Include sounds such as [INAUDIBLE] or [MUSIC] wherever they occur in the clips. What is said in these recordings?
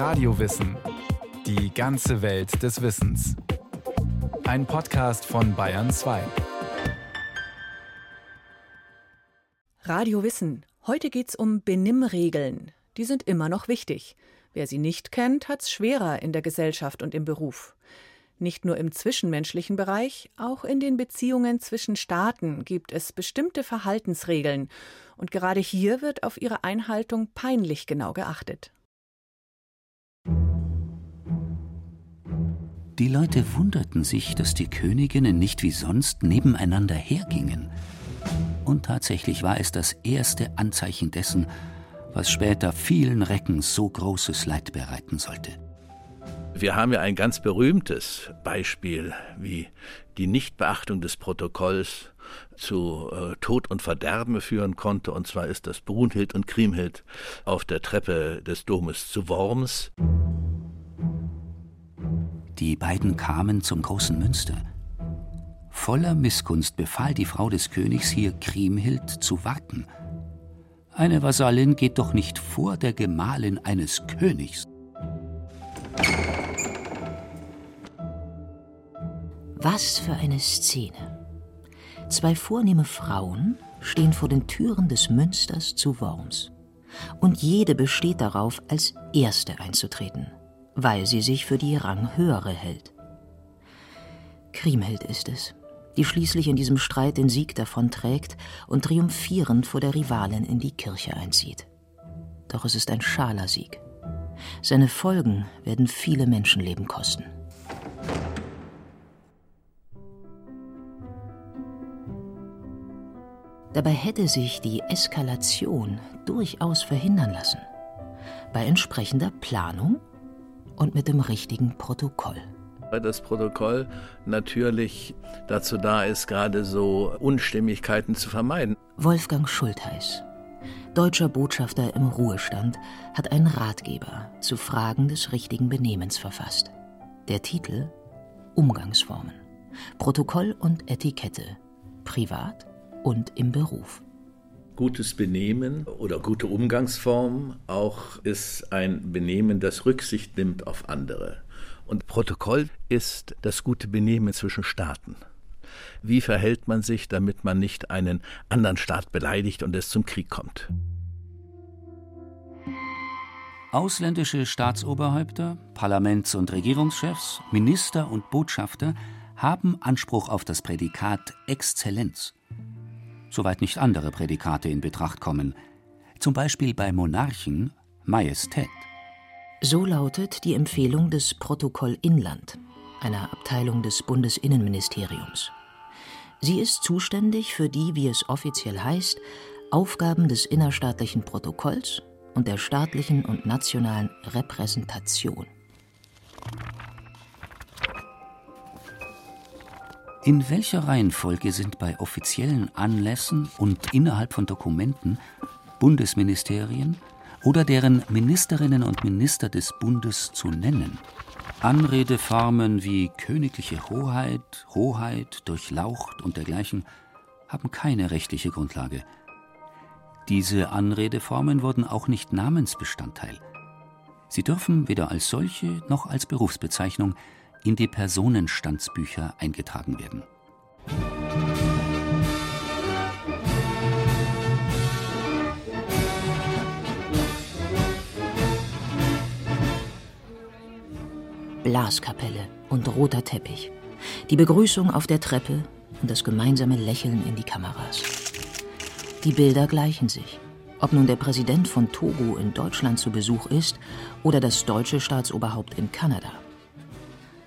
Radiowissen. Die ganze Welt des Wissens. Ein Podcast von Bayern 2. Radio Wissen. Heute geht's um Benimmregeln. Die sind immer noch wichtig. Wer sie nicht kennt, hat's schwerer in der Gesellschaft und im Beruf. Nicht nur im zwischenmenschlichen Bereich, auch in den Beziehungen zwischen Staaten gibt es bestimmte Verhaltensregeln, und gerade hier wird auf ihre Einhaltung peinlich genau geachtet. Die Leute wunderten sich, dass die Königinnen nicht wie sonst nebeneinander hergingen. Und tatsächlich war es das erste Anzeichen dessen, was später vielen Recken so großes Leid bereiten sollte. Wir haben ja ein ganz berühmtes Beispiel, wie die Nichtbeachtung des Protokolls zu äh, Tod und Verderben führen konnte. Und zwar ist das Brunhild und Kriemhild auf der Treppe des Domes zu Worms. Die beiden kamen zum großen Münster. Voller Missgunst befahl die Frau des Königs hier Kriemhild zu warten. Eine Vasallin geht doch nicht vor der Gemahlin eines Königs. Was für eine Szene. Zwei vornehme Frauen stehen vor den Türen des Münsters zu Worms. Und jede besteht darauf, als Erste einzutreten, weil sie sich für die Ranghöhere hält. Kriemhild ist es, die schließlich in diesem Streit den Sieg davonträgt und triumphierend vor der Rivalin in die Kirche einzieht. Doch es ist ein schaler Sieg. Seine Folgen werden viele Menschenleben kosten. Dabei hätte sich die Eskalation durchaus verhindern lassen. Bei entsprechender Planung und mit dem richtigen Protokoll. Weil das Protokoll natürlich dazu da ist, gerade so Unstimmigkeiten zu vermeiden. Wolfgang Schultheiß, deutscher Botschafter im Ruhestand, hat einen Ratgeber zu Fragen des richtigen Benehmens verfasst. Der Titel Umgangsformen. Protokoll und Etikette. Privat und im Beruf. Gutes Benehmen oder gute Umgangsform auch ist ein Benehmen, das Rücksicht nimmt auf andere. Und Protokoll ist das gute Benehmen zwischen Staaten. Wie verhält man sich, damit man nicht einen anderen Staat beleidigt und es zum Krieg kommt? Ausländische Staatsoberhäupter, Parlaments- und Regierungschefs, Minister und Botschafter haben Anspruch auf das Prädikat Exzellenz soweit nicht andere Prädikate in Betracht kommen, zum Beispiel bei Monarchen Majestät. So lautet die Empfehlung des Protokoll Inland, einer Abteilung des Bundesinnenministeriums. Sie ist zuständig für die, wie es offiziell heißt, Aufgaben des innerstaatlichen Protokolls und der staatlichen und nationalen Repräsentation. In welcher Reihenfolge sind bei offiziellen Anlässen und innerhalb von Dokumenten Bundesministerien oder deren Ministerinnen und Minister des Bundes zu nennen? Anredeformen wie königliche Hoheit, Hoheit, Durchlaucht und dergleichen haben keine rechtliche Grundlage. Diese Anredeformen wurden auch nicht Namensbestandteil. Sie dürfen weder als solche noch als Berufsbezeichnung in die Personenstandsbücher eingetragen werden. Blaskapelle und roter Teppich, die Begrüßung auf der Treppe und das gemeinsame Lächeln in die Kameras. Die Bilder gleichen sich. Ob nun der Präsident von Togo in Deutschland zu Besuch ist oder das deutsche Staatsoberhaupt in Kanada.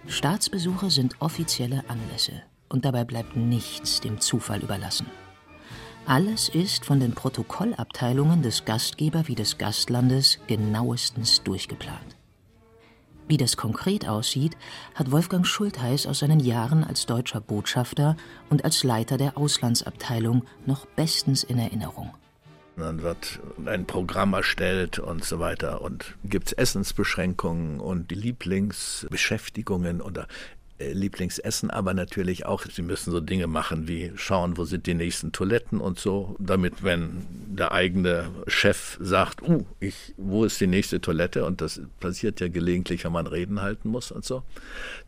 Staatsbesuche sind offizielle Anlässe und dabei bleibt nichts dem Zufall überlassen. Alles ist von den Protokollabteilungen des Gastgeber wie des Gastlandes genauestens durchgeplant. Wie das konkret aussieht, hat Wolfgang Schultheiß aus seinen Jahren als deutscher Botschafter und als Leiter der Auslandsabteilung noch bestens in Erinnerung. Dann wird ein Programm erstellt und so weiter. Und gibt es Essensbeschränkungen und Lieblingsbeschäftigungen oder äh, Lieblingsessen, aber natürlich auch, sie müssen so Dinge machen wie schauen, wo sind die nächsten Toiletten und so, damit wenn der eigene Chef sagt, uh, ich, wo ist die nächste Toilette? Und das passiert ja gelegentlich, wenn man Reden halten muss und so,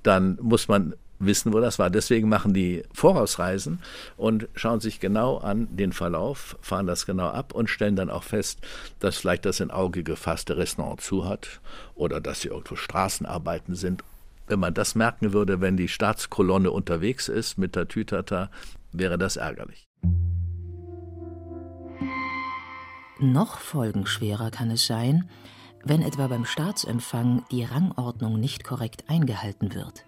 dann muss man wissen, wo das war. Deswegen machen die Vorausreisen und schauen sich genau an den Verlauf, fahren das genau ab und stellen dann auch fest, dass vielleicht das in Auge gefasste Restaurant zu hat oder dass sie irgendwo Straßenarbeiten sind. Wenn man das merken würde, wenn die Staatskolonne unterwegs ist mit der Tütata, wäre das ärgerlich. Noch folgenschwerer kann es sein, wenn etwa beim Staatsempfang die Rangordnung nicht korrekt eingehalten wird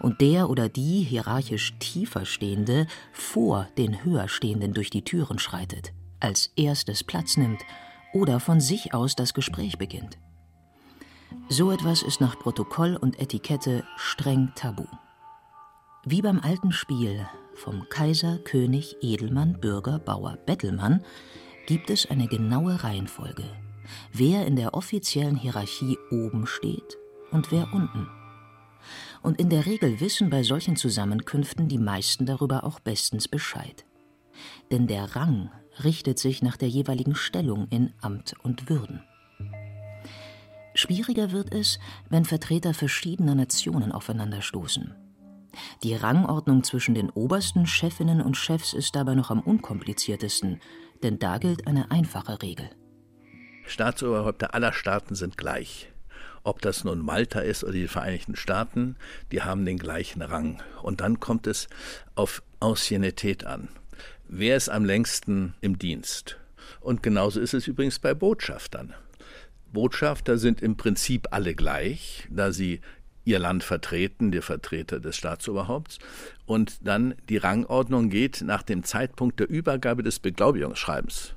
und der oder die hierarchisch tiefer stehende vor den höher stehenden durch die Türen schreitet, als erstes Platz nimmt oder von sich aus das Gespräch beginnt. So etwas ist nach Protokoll und Etikette streng tabu. Wie beim alten Spiel vom Kaiser, König, Edelmann, Bürger, Bauer, Bettelmann gibt es eine genaue Reihenfolge, wer in der offiziellen Hierarchie oben steht und wer unten und in der Regel wissen bei solchen Zusammenkünften die meisten darüber auch bestens Bescheid. Denn der Rang richtet sich nach der jeweiligen Stellung in Amt und Würden. Schwieriger wird es, wenn Vertreter verschiedener Nationen aufeinanderstoßen. Die Rangordnung zwischen den obersten Chefinnen und Chefs ist dabei noch am unkompliziertesten, denn da gilt eine einfache Regel. Staatsoberhäupter aller Staaten sind gleich ob das nun Malta ist oder die Vereinigten Staaten, die haben den gleichen Rang. Und dann kommt es auf Anciennität an. Wer ist am längsten im Dienst? Und genauso ist es übrigens bei Botschaftern. Botschafter sind im Prinzip alle gleich, da sie ihr Land vertreten, die Vertreter des Staatsoberhaupts. Und dann die Rangordnung geht nach dem Zeitpunkt der Übergabe des Beglaubigungsschreibens.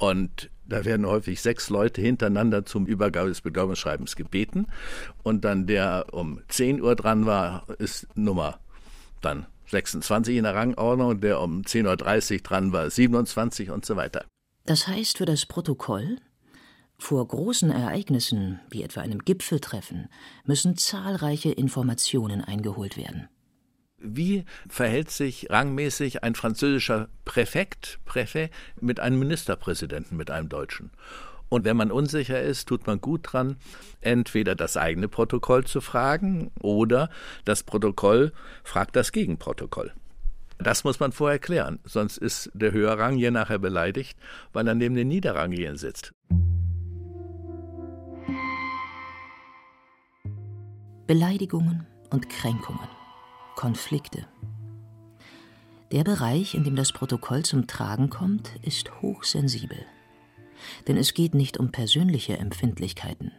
Und da werden häufig sechs Leute hintereinander zum Übergabe des Beglaubigungsschreibens gebeten. Und dann der um 10 Uhr dran war, ist Nummer dann 26 in der Rangordnung der um 10.30 Uhr dran war 27 und so weiter. Das heißt für das Protokoll, vor großen Ereignissen, wie etwa einem Gipfeltreffen, müssen zahlreiche Informationen eingeholt werden. Wie verhält sich rangmäßig ein französischer Präfekt, Präfet, mit einem Ministerpräsidenten, mit einem Deutschen? Und wenn man unsicher ist, tut man gut dran, entweder das eigene Protokoll zu fragen oder das Protokoll fragt das Gegenprotokoll. Das muss man vorher klären, sonst ist der Höherrangier nachher beleidigt, weil er neben den Niederrangieren sitzt. Beleidigungen und Kränkungen. Konflikte. Der Bereich, in dem das Protokoll zum Tragen kommt, ist hochsensibel. Denn es geht nicht um persönliche Empfindlichkeiten.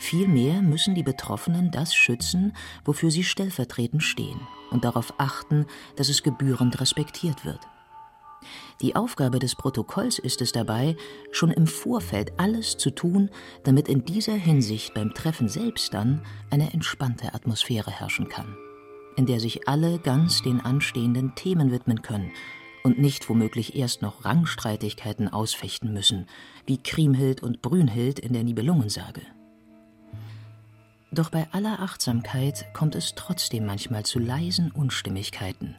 Vielmehr müssen die Betroffenen das schützen, wofür sie stellvertretend stehen und darauf achten, dass es gebührend respektiert wird. Die Aufgabe des Protokolls ist es dabei, schon im Vorfeld alles zu tun, damit in dieser Hinsicht beim Treffen selbst dann eine entspannte Atmosphäre herrschen kann in der sich alle ganz den anstehenden Themen widmen können und nicht womöglich erst noch Rangstreitigkeiten ausfechten müssen, wie Kriemhild und Brünhild in der Nibelungensage. Doch bei aller Achtsamkeit kommt es trotzdem manchmal zu leisen Unstimmigkeiten.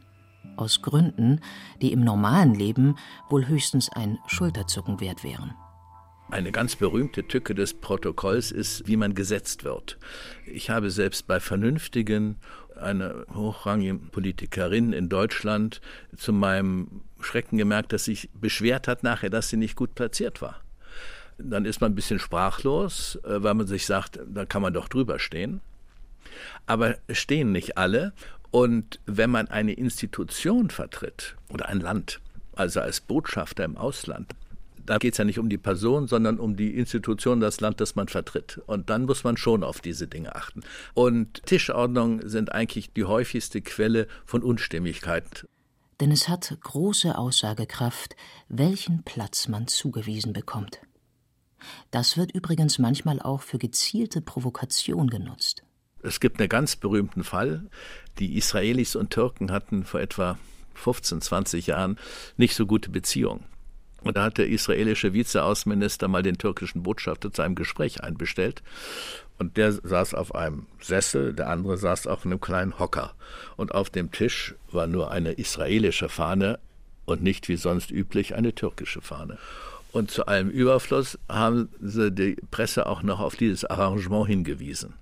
Aus Gründen, die im normalen Leben wohl höchstens ein Schulterzucken wert wären. Eine ganz berühmte Tücke des Protokolls ist, wie man gesetzt wird. Ich habe selbst bei vernünftigen, eine hochrangige Politikerin in Deutschland zu meinem Schrecken gemerkt, dass sich beschwert hat nachher, dass sie nicht gut platziert war. Dann ist man ein bisschen sprachlos, äh, weil man sich sagt, da kann man doch drüber stehen. Aber stehen nicht alle. Und wenn man eine Institution vertritt oder ein Land, also als Botschafter im Ausland, da geht es ja nicht um die Person, sondern um die Institution, das Land, das man vertritt. Und dann muss man schon auf diese Dinge achten. Und Tischordnungen sind eigentlich die häufigste Quelle von Unstimmigkeit. Denn es hat große Aussagekraft, welchen Platz man zugewiesen bekommt. Das wird übrigens manchmal auch für gezielte Provokation genutzt. Es gibt einen ganz berühmten Fall. Die Israelis und Türken hatten vor etwa 15, 20 Jahren nicht so gute Beziehungen. Und da hat der israelische Vizeaußenminister mal den türkischen Botschafter zu einem Gespräch einbestellt. Und der saß auf einem Sessel, der andere saß auf einem kleinen Hocker. Und auf dem Tisch war nur eine israelische Fahne und nicht wie sonst üblich eine türkische Fahne. Und zu allem Überfluss haben sie die Presse auch noch auf dieses Arrangement hingewiesen.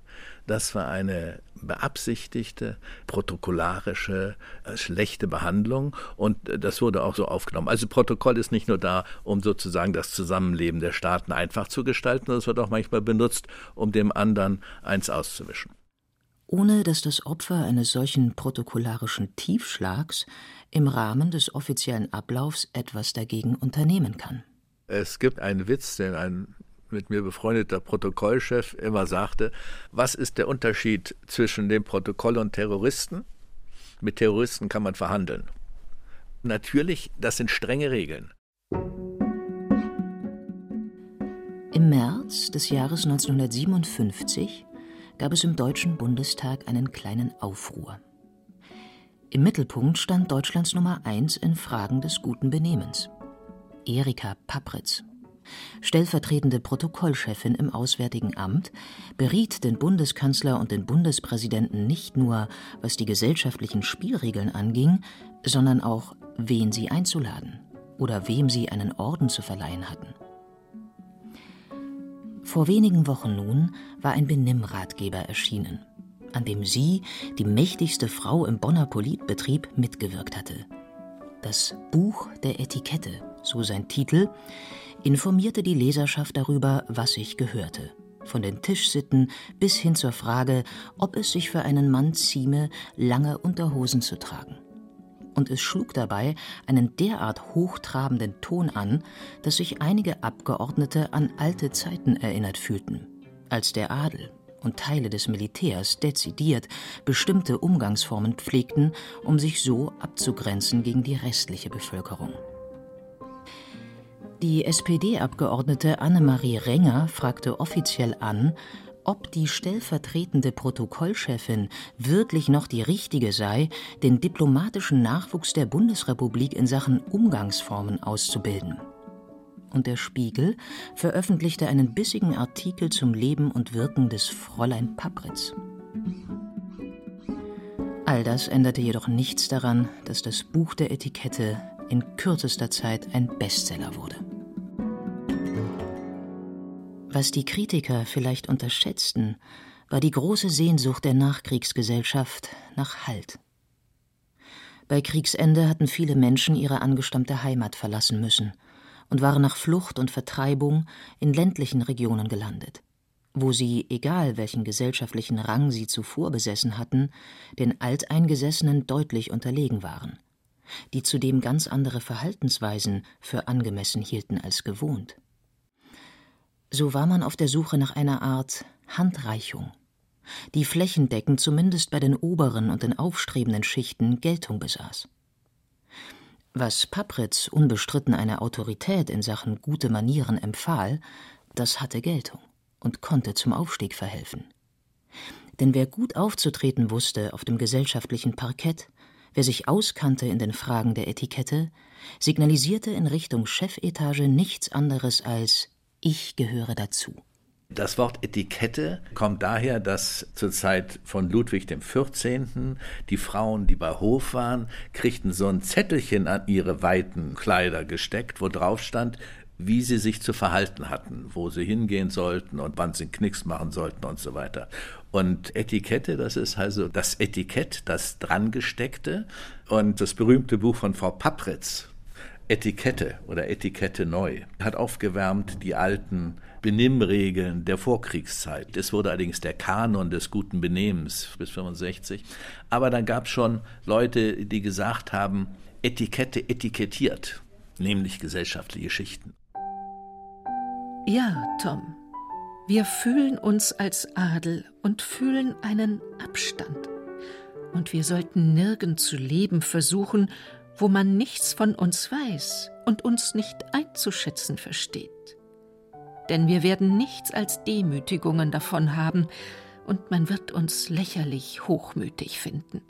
Das war eine beabsichtigte, protokollarische, äh, schlechte Behandlung und äh, das wurde auch so aufgenommen. Also Protokoll ist nicht nur da, um sozusagen das Zusammenleben der Staaten einfach zu gestalten, sondern es wird auch manchmal benutzt, um dem anderen eins auszuwischen. Ohne dass das Opfer eines solchen protokollarischen Tiefschlags im Rahmen des offiziellen Ablaufs etwas dagegen unternehmen kann. Es gibt einen Witz, den ein mit mir befreundeter Protokollchef immer sagte, was ist der Unterschied zwischen dem Protokoll und Terroristen? Mit Terroristen kann man verhandeln. Natürlich, das sind strenge Regeln. Im März des Jahres 1957 gab es im Deutschen Bundestag einen kleinen Aufruhr. Im Mittelpunkt stand Deutschlands Nummer eins in Fragen des guten Benehmens. Erika Papritz stellvertretende Protokollchefin im Auswärtigen Amt, beriet den Bundeskanzler und den Bundespräsidenten nicht nur, was die gesellschaftlichen Spielregeln anging, sondern auch, wen sie einzuladen oder wem sie einen Orden zu verleihen hatten. Vor wenigen Wochen nun war ein Benimmratgeber erschienen, an dem sie, die mächtigste Frau im Bonner Politbetrieb, mitgewirkt hatte. Das Buch der Etikette, so sein Titel, informierte die Leserschaft darüber, was sich gehörte. Von den Tischsitten bis hin zur Frage, ob es sich für einen Mann zieme, lange Unterhosen zu tragen. Und es schlug dabei einen derart hochtrabenden Ton an, dass sich einige Abgeordnete an alte Zeiten erinnert fühlten, als der Adel und Teile des Militärs dezidiert bestimmte Umgangsformen pflegten, um sich so abzugrenzen gegen die restliche Bevölkerung. Die SPD-Abgeordnete Annemarie Renger fragte offiziell an, ob die stellvertretende Protokollchefin wirklich noch die richtige sei, den diplomatischen Nachwuchs der Bundesrepublik in Sachen Umgangsformen auszubilden. Und der Spiegel veröffentlichte einen bissigen Artikel zum Leben und Wirken des Fräulein Papritz. All das änderte jedoch nichts daran, dass das Buch der Etikette in kürzester Zeit ein Bestseller wurde. Was die Kritiker vielleicht unterschätzten, war die große Sehnsucht der Nachkriegsgesellschaft nach Halt. Bei Kriegsende hatten viele Menschen ihre angestammte Heimat verlassen müssen und waren nach Flucht und Vertreibung in ländlichen Regionen gelandet, wo sie, egal welchen gesellschaftlichen Rang sie zuvor besessen hatten, den Alteingesessenen deutlich unterlegen waren die zudem ganz andere Verhaltensweisen für angemessen hielten als gewohnt. So war man auf der Suche nach einer Art Handreichung, die flächendeckend zumindest bei den oberen und den aufstrebenden Schichten Geltung besaß. Was Papritz unbestritten eine Autorität in Sachen gute Manieren empfahl, das hatte Geltung und konnte zum Aufstieg verhelfen. Denn wer gut aufzutreten wusste auf dem gesellschaftlichen Parkett, Wer sich auskannte in den Fragen der Etikette, signalisierte in Richtung Chefetage nichts anderes als Ich gehöre dazu. Das Wort Etikette kommt daher, dass zur Zeit von Ludwig XIV. die Frauen, die bei Hof waren, kriegten so ein Zettelchen an ihre weiten Kleider gesteckt, wo drauf stand, wie sie sich zu verhalten hatten, wo sie hingehen sollten und wann sie Knicks machen sollten und so weiter. Und Etikette, das ist also das Etikett, das drangesteckte. Und das berühmte Buch von Frau Papritz, Etikette oder Etikette neu, hat aufgewärmt die alten Benimmregeln der Vorkriegszeit. Es wurde allerdings der Kanon des guten Benehmens bis 65. Aber dann gab es schon Leute, die gesagt haben, Etikette etikettiert, nämlich gesellschaftliche Schichten. Ja, Tom. Wir fühlen uns als Adel und fühlen einen Abstand. Und wir sollten nirgends zu leben versuchen, wo man nichts von uns weiß und uns nicht einzuschätzen versteht. Denn wir werden nichts als Demütigungen davon haben, und man wird uns lächerlich hochmütig finden.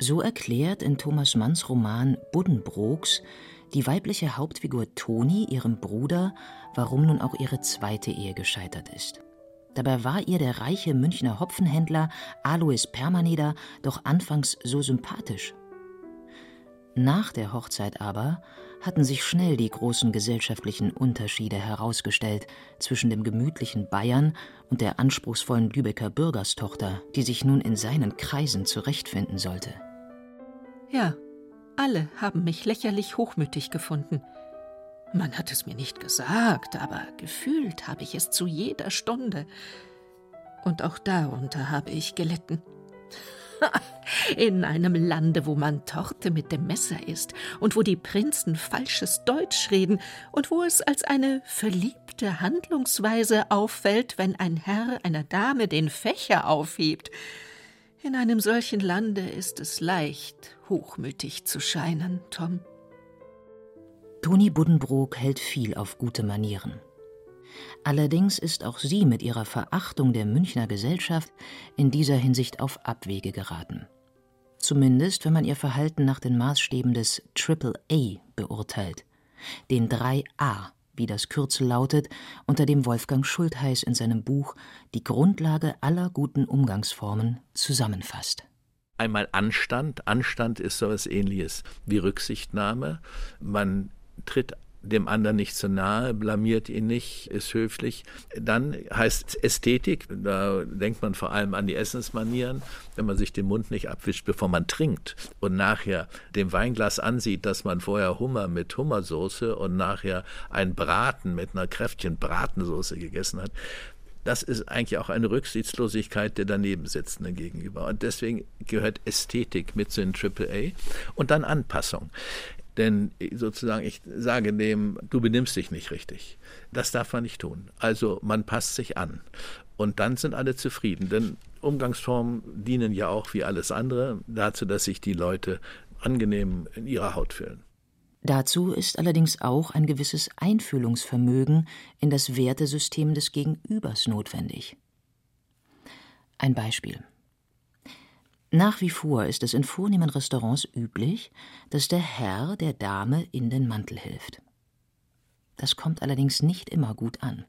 So erklärt in Thomas Manns Roman Buddenbrooks Die weibliche Hauptfigur Toni, ihrem Bruder, warum nun auch ihre zweite Ehe gescheitert ist. Dabei war ihr der reiche Münchner Hopfenhändler Alois Permaneder doch anfangs so sympathisch. Nach der Hochzeit aber hatten sich schnell die großen gesellschaftlichen Unterschiede herausgestellt zwischen dem gemütlichen Bayern und der anspruchsvollen Lübecker Bürgerstochter, die sich nun in seinen Kreisen zurechtfinden sollte. Ja, alle haben mich lächerlich hochmütig gefunden. Man hat es mir nicht gesagt, aber gefühlt habe ich es zu jeder Stunde. Und auch darunter habe ich gelitten. [LAUGHS] In einem Lande, wo man Torte mit dem Messer isst und wo die Prinzen falsches Deutsch reden und wo es als eine verliebte Handlungsweise auffällt, wenn ein Herr einer Dame den Fächer aufhebt. In einem solchen Lande ist es leicht, hochmütig zu scheinen, Tom. Toni Buddenbrook hält viel auf gute Manieren. Allerdings ist auch sie mit ihrer Verachtung der Münchner Gesellschaft in dieser Hinsicht auf Abwege geraten. Zumindest, wenn man ihr Verhalten nach den Maßstäben des Triple A beurteilt, den 3a, wie das Kürzel lautet, unter dem Wolfgang Schultheiß in seinem Buch Die Grundlage aller guten Umgangsformen zusammenfasst. Einmal Anstand. Anstand ist so etwas ähnliches wie Rücksichtnahme. Man tritt dem anderen nicht zu nahe, blamiert ihn nicht, ist höflich. Dann heißt Ästhetik, da denkt man vor allem an die Essensmanieren, wenn man sich den Mund nicht abwischt, bevor man trinkt und nachher dem Weinglas ansieht, dass man vorher Hummer mit Hummersoße und nachher ein Braten mit einer kräftigen Bratensoße gegessen hat. Das ist eigentlich auch eine Rücksichtslosigkeit der Danebensitzenden gegenüber. Und deswegen gehört Ästhetik mit zu den AAA und dann Anpassung. Denn sozusagen, ich sage dem, du benimmst dich nicht richtig. Das darf man nicht tun. Also man passt sich an. Und dann sind alle zufrieden. Denn Umgangsformen dienen ja auch wie alles andere dazu, dass sich die Leute angenehm in ihrer Haut fühlen. Dazu ist allerdings auch ein gewisses Einfühlungsvermögen in das Wertesystem des Gegenübers notwendig. Ein Beispiel. Nach wie vor ist es in vornehmen Restaurants üblich, dass der Herr der Dame in den Mantel hilft. Das kommt allerdings nicht immer gut an.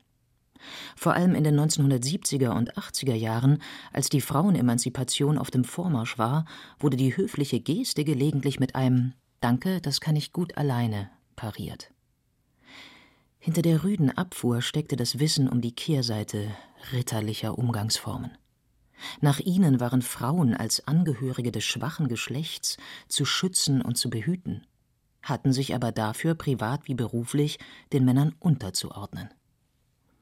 Vor allem in den 1970er und 80er Jahren, als die Frauenemanzipation auf dem Vormarsch war, wurde die höfliche Geste gelegentlich mit einem Danke, das kann ich gut alleine pariert. Hinter der rüden Abfuhr steckte das Wissen um die Kehrseite ritterlicher Umgangsformen. Nach ihnen waren Frauen als Angehörige des schwachen Geschlechts zu schützen und zu behüten, hatten sich aber dafür privat wie beruflich den Männern unterzuordnen.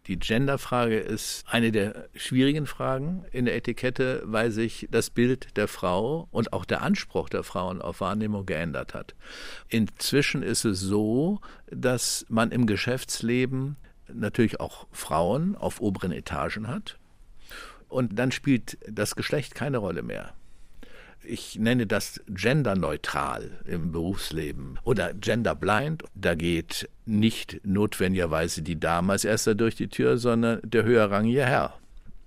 Die Genderfrage ist eine der schwierigen Fragen in der Etikette, weil sich das Bild der Frau und auch der Anspruch der Frauen auf Wahrnehmung geändert hat. Inzwischen ist es so, dass man im Geschäftsleben natürlich auch Frauen auf oberen Etagen hat, und dann spielt das Geschlecht keine Rolle mehr. Ich nenne das genderneutral im Berufsleben oder genderblind. Da geht nicht notwendigerweise die Dame als erster durch die Tür, sondern der höherrangige Herr.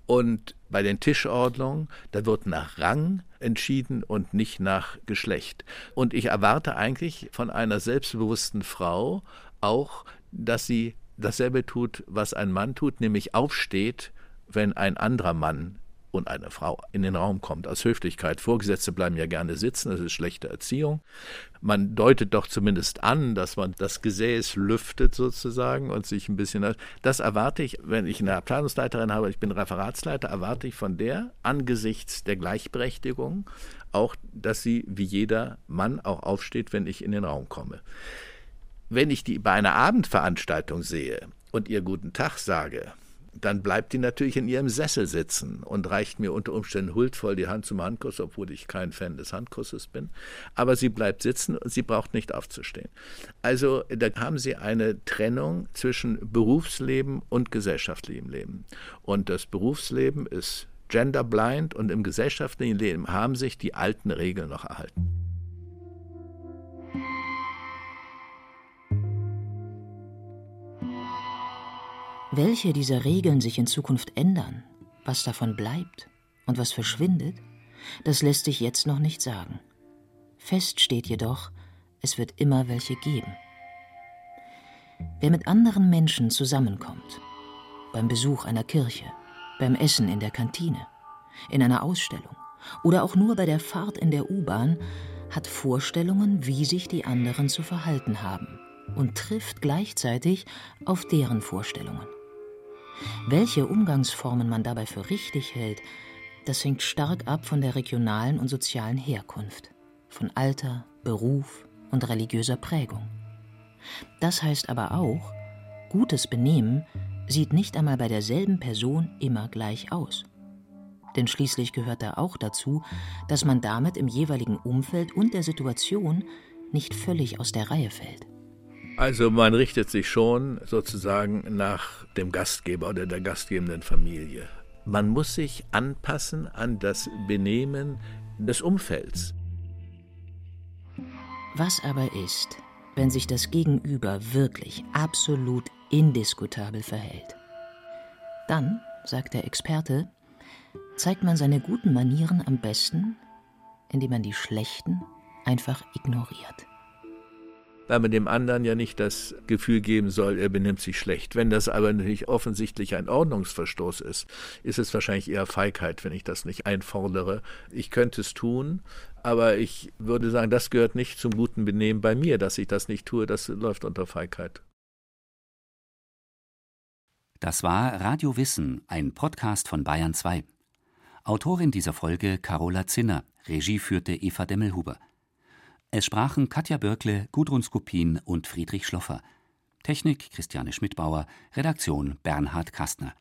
Und bei den Tischordnungen, da wird nach Rang entschieden und nicht nach Geschlecht. Und ich erwarte eigentlich von einer selbstbewussten Frau auch, dass sie dasselbe tut, was ein Mann tut, nämlich aufsteht wenn ein anderer Mann und eine Frau in den Raum kommt, aus Höflichkeit. Vorgesetzte bleiben ja gerne sitzen, das ist schlechte Erziehung. Man deutet doch zumindest an, dass man das Gesäß lüftet sozusagen und sich ein bisschen. Das erwarte ich, wenn ich eine Abteilungsleiterin habe, ich bin Referatsleiter, erwarte ich von der angesichts der Gleichberechtigung auch, dass sie wie jeder Mann auch aufsteht, wenn ich in den Raum komme. Wenn ich die bei einer Abendveranstaltung sehe und ihr guten Tag sage, dann bleibt die natürlich in ihrem Sessel sitzen und reicht mir unter Umständen huldvoll die Hand zum Handkuss, obwohl ich kein Fan des Handkusses bin. Aber sie bleibt sitzen und sie braucht nicht aufzustehen. Also da haben Sie eine Trennung zwischen Berufsleben und gesellschaftlichem Leben. Und das Berufsleben ist genderblind und im gesellschaftlichen Leben haben sich die alten Regeln noch erhalten. Welche dieser Regeln sich in Zukunft ändern, was davon bleibt und was verschwindet, das lässt sich jetzt noch nicht sagen. Fest steht jedoch, es wird immer welche geben. Wer mit anderen Menschen zusammenkommt, beim Besuch einer Kirche, beim Essen in der Kantine, in einer Ausstellung oder auch nur bei der Fahrt in der U-Bahn, hat Vorstellungen, wie sich die anderen zu verhalten haben und trifft gleichzeitig auf deren Vorstellungen. Welche Umgangsformen man dabei für richtig hält, das hängt stark ab von der regionalen und sozialen Herkunft, von Alter, Beruf und religiöser Prägung. Das heißt aber auch, gutes Benehmen sieht nicht einmal bei derselben Person immer gleich aus. Denn schließlich gehört da auch dazu, dass man damit im jeweiligen Umfeld und der Situation nicht völlig aus der Reihe fällt. Also man richtet sich schon sozusagen nach dem Gastgeber oder der gastgebenden Familie. Man muss sich anpassen an das Benehmen des Umfelds. Was aber ist, wenn sich das Gegenüber wirklich absolut indiskutabel verhält? Dann, sagt der Experte, zeigt man seine guten Manieren am besten, indem man die schlechten einfach ignoriert weil man dem anderen ja nicht das Gefühl geben soll, er benimmt sich schlecht. Wenn das aber natürlich offensichtlich ein Ordnungsverstoß ist, ist es wahrscheinlich eher Feigheit, wenn ich das nicht einfordere. Ich könnte es tun, aber ich würde sagen, das gehört nicht zum guten Benehmen bei mir, dass ich das nicht tue, das läuft unter Feigheit. Das war Radio Wissen, ein Podcast von Bayern 2. Autorin dieser Folge Carola Zinner, Regie führte Eva Demmelhuber. Es sprachen Katja Börkle, Gudrun Skupin und Friedrich Schloffer. Technik Christiane Schmidbauer, Redaktion Bernhard Kastner.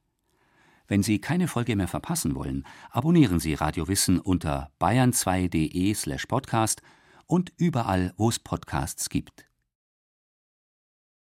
Wenn Sie keine Folge mehr verpassen wollen, abonnieren Sie Radio Wissen unter bayern2.de/podcast und überall, wo es Podcasts gibt.